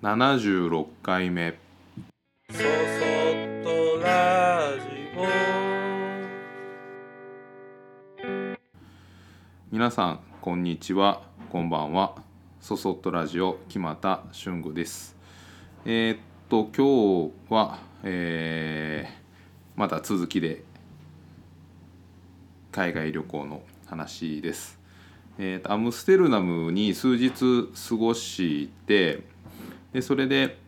76回目。そそっとラジ皆さんこんにちは。こんばんは。そそっとラジオ木又俊吾です。えーっと今日は、えーまた続きで海外旅行の話です、えーとアムステルダムに数日過ごしてでそれで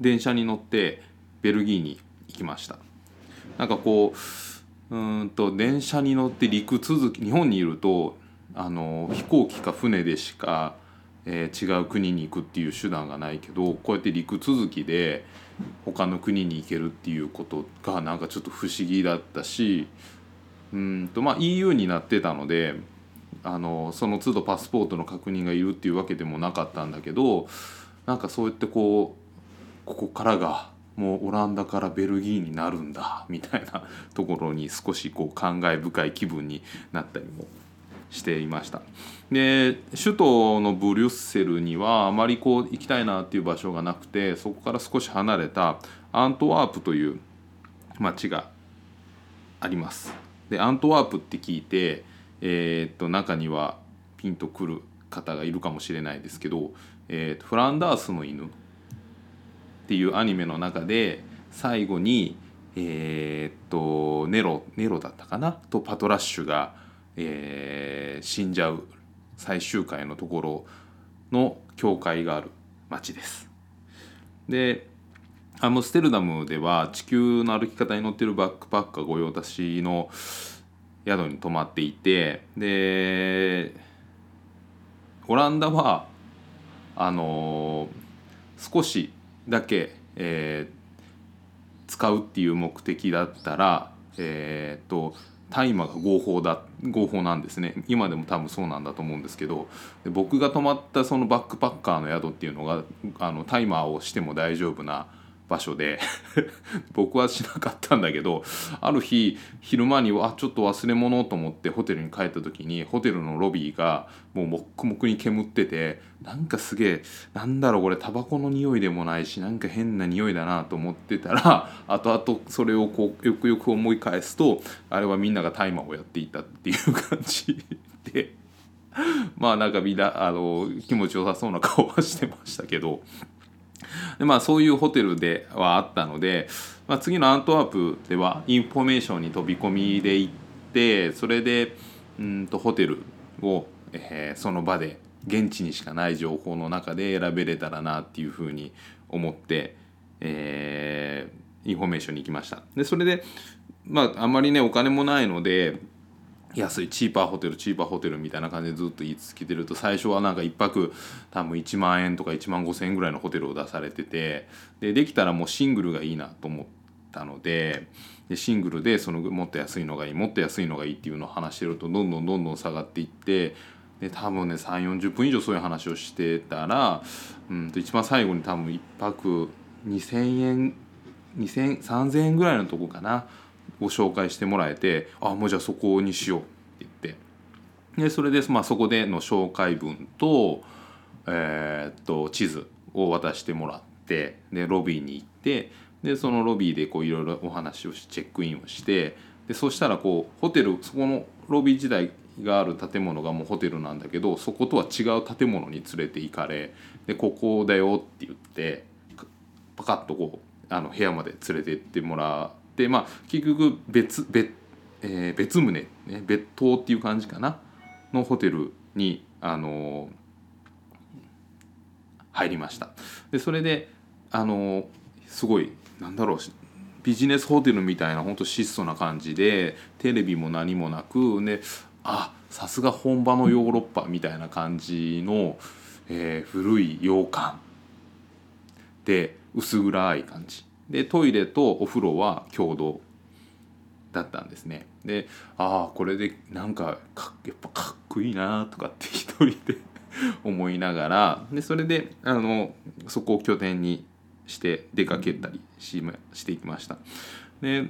電車に乗ってベルギーに行きました。なんかこううんと電車に乗って陸続き日本にいるとあの飛行機か船でしか、えー違う国に行くっていう手段がないけどこうやって陸続きで他の国に行けるっていうことがなんかちょっと不思議だったしうんとまあ EU になってたのであのその都度パスポートの確認がいるっていうわけでもなかったんだけどなんかそうやってこうここからがもうオランダからベルギーになるんだみたいな ところに少しこう感慨深い気分になったりもしていました。で首都のブリュッセルにはあまりこう行きたいなっていう場所がなくてそこから少し離れたアントワープという町があります。でアントワープって聞いて、えーっと中にはピンとくる方がいるかもしれないですけど「えーっとフランダースの犬」っていうアニメの中で最後にえーっとネロネロだったかな？とパトラッシュが、えー死んじゃう最終回のところの教会がある町です。でアムステルダムでは地球の歩き方に乗ってるバックパッカー御用達の宿に泊まっていてでオランダはあの少しだけ、えー使うっていう目的だったらえー、と大麻が合法だ合法なんですね。今でも多分そうなんだと思うんですけどで僕が泊まったそのバックパッカーの宿っていうのがあのタイマーをしても大丈夫な場所で 僕はしなかったんだけどある日昼間にあちょっと忘れ物と思ってホテルに帰った時にホテルのロビーがもうもっくもくに煙っててなんかすげえなんだろうこれタバコの匂いでもないしなんか変な匂いだなと思ってたら 後々それをこうよくよく思い返すとあれはみんなが大麻をやっていたっていう感じ でまあなんかみんなあの気持ちよさそうな顔はしてましたけど。でまあそういうホテルではあったので、まあ、次のアントワープではインフォメーションに飛び込みで行ってそれでうんとホテルを、えーその場で現地にしかない情報の中で選べれたらなっていうふうに思って、えーインフォメーションに行きました。でそれでまああまりねお金もないので安いチーパーホテルチーパーホテルみたいな感じでずっと言い続けてると最初はなんか1泊多分1万円とか1万5千円ぐらいのホテルを出されててでできたらもうシングルがいいなと思ったのででシングルでそのもっと安いのがいいもっと安いのがいいっていうのを話してるとどんどんどんどん下がっていってで多分ね3 4 0分以上そういう話をしてたらうんと一番最後に多分1泊2,000円2000 3000円ぐらいのとこかな。を紹介してもらえてあもうじゃあそこにしようって言って。でそれで、まあ、そこでの紹介文と,、えーっと地図を渡してもらってでロビーに行ってでそのロビーでいろいろお話をしチェックインをしてでそしたらこうホテルそこのロビー時代がある建物がもうホテルなんだけどそことは違う建物に連れて行かれでここだよって言ってパカッとこうあの部屋まで連れて行ってもらってまあ結局別別,、えー別棟、ね、別棟っていう感じかなのホテルにあの入りました。でそれであのすごいなんだろうビジネスホテルみたいな本当質素な感じでテレビも何もなくであさすが本場のヨーロッパみたいな感じの、えー古い洋館で薄暗い感じ。でトイレとお風呂は共同だったんですね。でああこれでなんかかやっぱかっこいいなとかって一人で 思いながらでそれであのそこを拠点にして出かけたりししていきました。で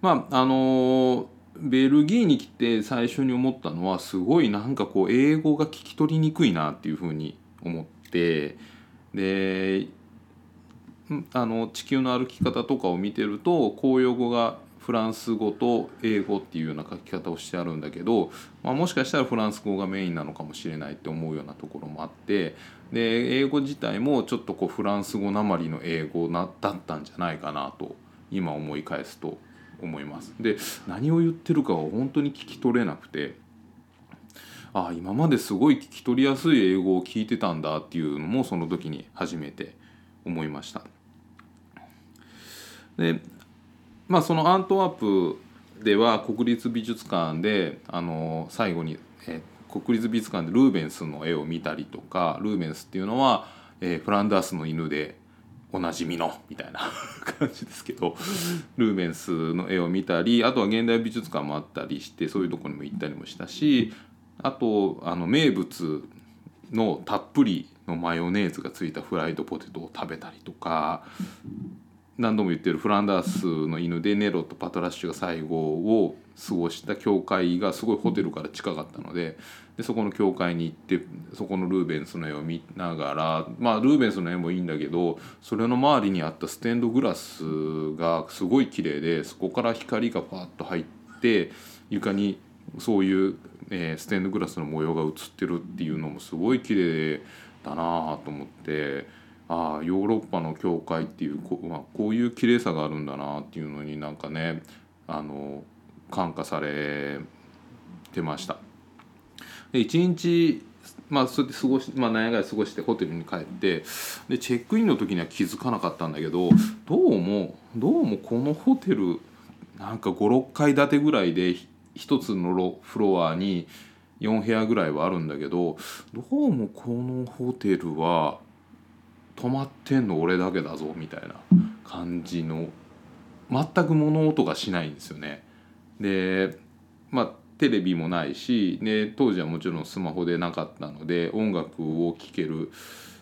まああのベルギーに来て最初に思ったのはすごいなんかこう英語が聞き取りにくいなっていうふうに思ってであの地球の歩き方とかを見てると公用語がフランス語と英語っていうような書き方をしてあるんだけど、まあ、もしかしたらフランス語がメインなのかもしれないって思うようなところもあってで英語自体もちょっとこうフランス語なまりの英語なだったんじゃないかなと今思い返すと思います。で何を言ってるかは本当に聞き取れなくてああ今まですごい聞き取りやすい英語を聞いてたんだっていうのもその時に初めて思いました。でまあそのアントワープでは国立美術館であの最後に、え国立美術館でルーベンスの絵を見たりとかルーベンスっていうのは、えフランダースの犬でおなじみのみたいな 感じですけどルーベンスの絵を見たりあとは現代美術館もあったりしてそういうとこにも行ったりもしたしあとあの名物のたっぷりのマヨネーズがついたフライドポテトを食べたりとか何度も言ってるフランダースの犬でネロとパトラッシュが最後を過ごした教会がすごいホテルから近かったのででそこの教会に行ってそこのルーベンスの絵を見ながらまあルーベンスの絵もいいんだけどそれの周りにあったステンドグラスがすごい綺麗でそこから光がパッと入って床にそういう、えステンドグラスの模様が映ってるっていうのもすごい綺麗だなと思ってああヨーロッパの教会っていうこ,、まあ、こういう綺麗さがあるんだなっていうのになんかねあの感化されてました。で一日まあそれで過ごし、まあ、何やか過ごしてホテルに帰ってでチェックインの時には気づかなかったんだけどどうもどうもこのホテルなんか56階建てぐらいでひ一つのロフロアに4部屋ぐらいはあるんだけどどうもこのホテルは泊まってんの俺だけだぞみたいな感じの全く物音がしないんですよね。でまあテレビもないしで当時はもちろんスマホでなかったので音楽を聴ける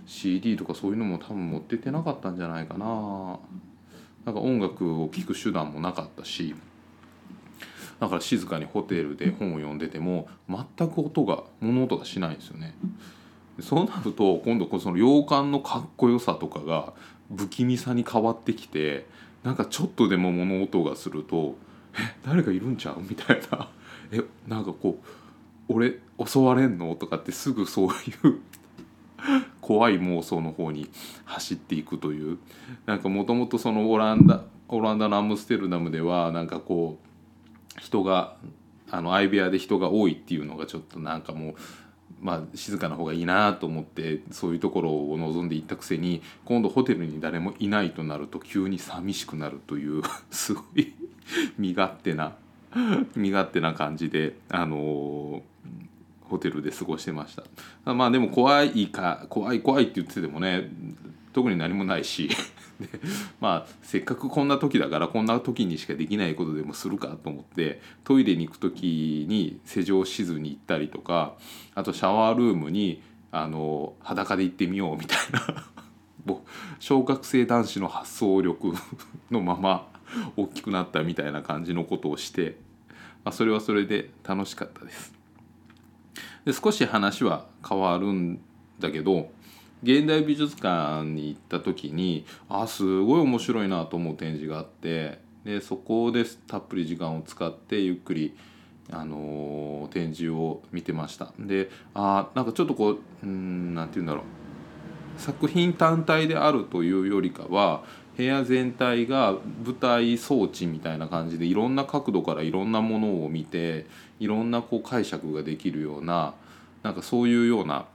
CD とかそういうのも多分持っててなかったんじゃないかな。なんか音楽を聴く手段もなかったしだから静かにホテルで本を読んでても全く音が物音がしないんですよね。そうなると今度この洋館のかっこよさとかが不気味さに変わってきてなんかちょっとでも物音がすると「え誰かいるんちゃう?」みたいな「えなんかこう俺襲われんの?」とかってすぐそういう怖い妄想の方に走っていくというなんかもともとそのオランダオランダのアムステルダムではなんかこう人があの相部屋で人が多いっていうのがちょっとなんかもうまあ静かな方がいいなと思ってそういうところを望んでいったくせに今度ホテルに誰もいないとなると急に寂しくなるという すごい身勝手な身勝手な感じであのホテルで過ごしてました。まあでも怖いか怖い怖いって言っててもね特に何もないし。でまあせっかくこんな時だからこんな時にしかできないことでもするかと思ってトイレに行く時に施錠しずに行ったりとかあとシャワールームにあの裸で行ってみようみたいな小学生男子の発想力のまま大きくなったみたいな感じのことをして、まあ、それはそれで楽しかったです。で少し話は変わるんだけど現代美術館に行った時にあすごい面白いなと思う展示があってでそこでたっぷり時間を使ってゆっくり、あのー展示を見てました。であなんかちょっとこううんなんて言うんだろう作品単体であるというよりかは部屋全体が舞台装置みたいな感じでいろんな角度からいろんなものを見ていろんなこう解釈ができるようななんかそういうような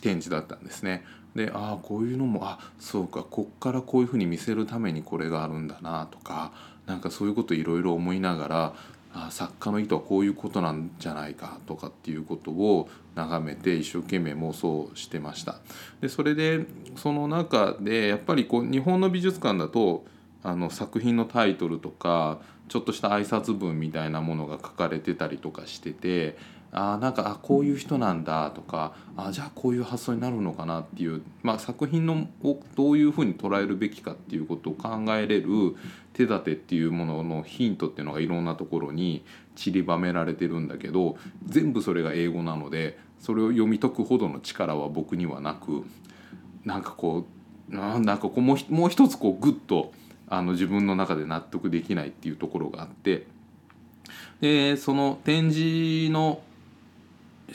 展示だったんですね。でああこういうのもあそうかこっからこういうふうに見せるためにこれがあるんだなとかなんかそういうこといろいろ思いながらあ作家の意図はこういうことなんじゃないかとかっていうことを眺めて一生懸命妄想してました。でそれでその中でやっぱりこう日本の美術館だとあの作品のタイトルとかちょっとした挨拶文みたいなものが書かれてたりとかしててあなんかあこういう人なんだとかあじゃあこういう発想になるのかなっていう、まあ、作品のをどういうふうに捉えるべきかっていうことを考えれる手立てっていうもののヒントっていうのがいろんなところに散りばめられてるんだけど全部それが英語なのでそれを読み解くほどの力は僕にはなくなんかこうなんかこもうもう一つこうグッとあの自分の中で納得できないっていうところがあってでその展示の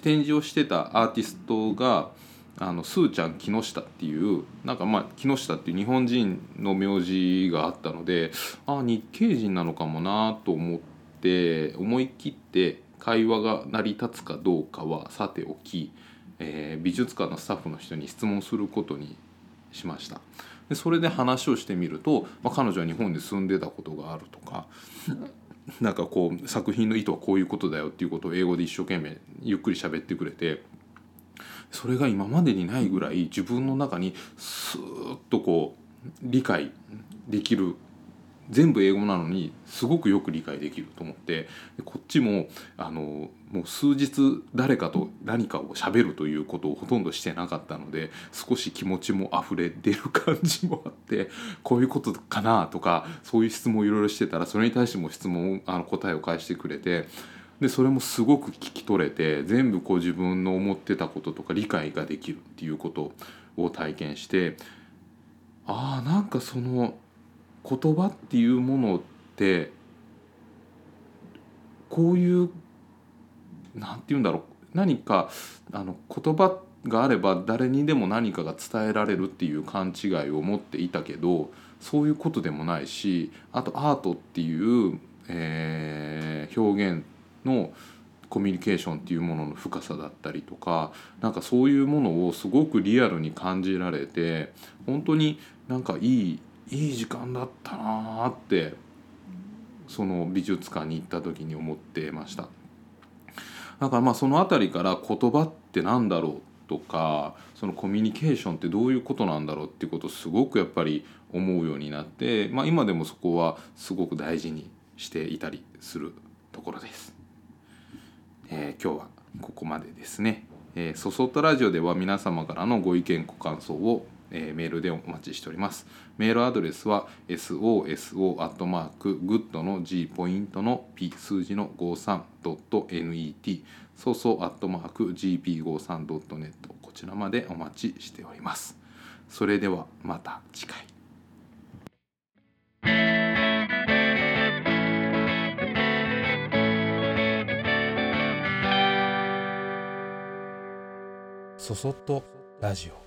展示をしてたアーティストがあのスーちゃん木下っていうなんかまあ木下っていう日本人の名字があったのでああ日系人なのかもなと思って思い切って会話が成り立つかどうかはさておき、えー、美術館のスタッフの人に質問することにしました。でそれで話をしてみると、まあ、彼女は日本で住んでたことがあるとかなんかこう作品の意図はこういうことだよっていうことを英語で一生懸命ゆっくり喋ってくれてそれが今までにないぐらい自分の中にスーッとこう理解できる全部英語なのにすごくよく理解できると思ってこっちもあのもう数日誰かと何かを喋るということをほとんどしてなかったので少し気持ちも溢れ出る感じもあって こういうことかなとかそういう質問をいろいろしてたらそれに対しても質問あの答えを返してくれてでそれもすごく聞き取れて全部こう自分の思ってたこととか理解ができるっていうことを体験してああなんかその言葉っていうものってこういう何て言うんだろう。何かあの言葉があれば誰にでも何かが伝えられるっていう勘違いを持っていたけどそういうことでもないしあとアートっていう、えー、表現のコミュニケーションっていうものの深さだったりとかなんかそういうものをすごくリアルに感じられて本当になんかいいいい時間だったなってその美術館に行った時に思ってましただからまあその辺りから言葉って何だろうとかそのコミュニケーションってどういうことなんだろうっていうことをすごくやっぱり思うようになって、まあ、今でもそこはすごく大事にしていたりするところです。えー、今日はここまでですね。えー、そそっとラジオでは皆様からのご意見ご感想をえー、メールでお待ちしております。メールアドレスは soso.good の G ポイントの P 数字の 53.net そうそう .gp53.net こちらまでお待ちしております。それではまた次回。そそっとラジオ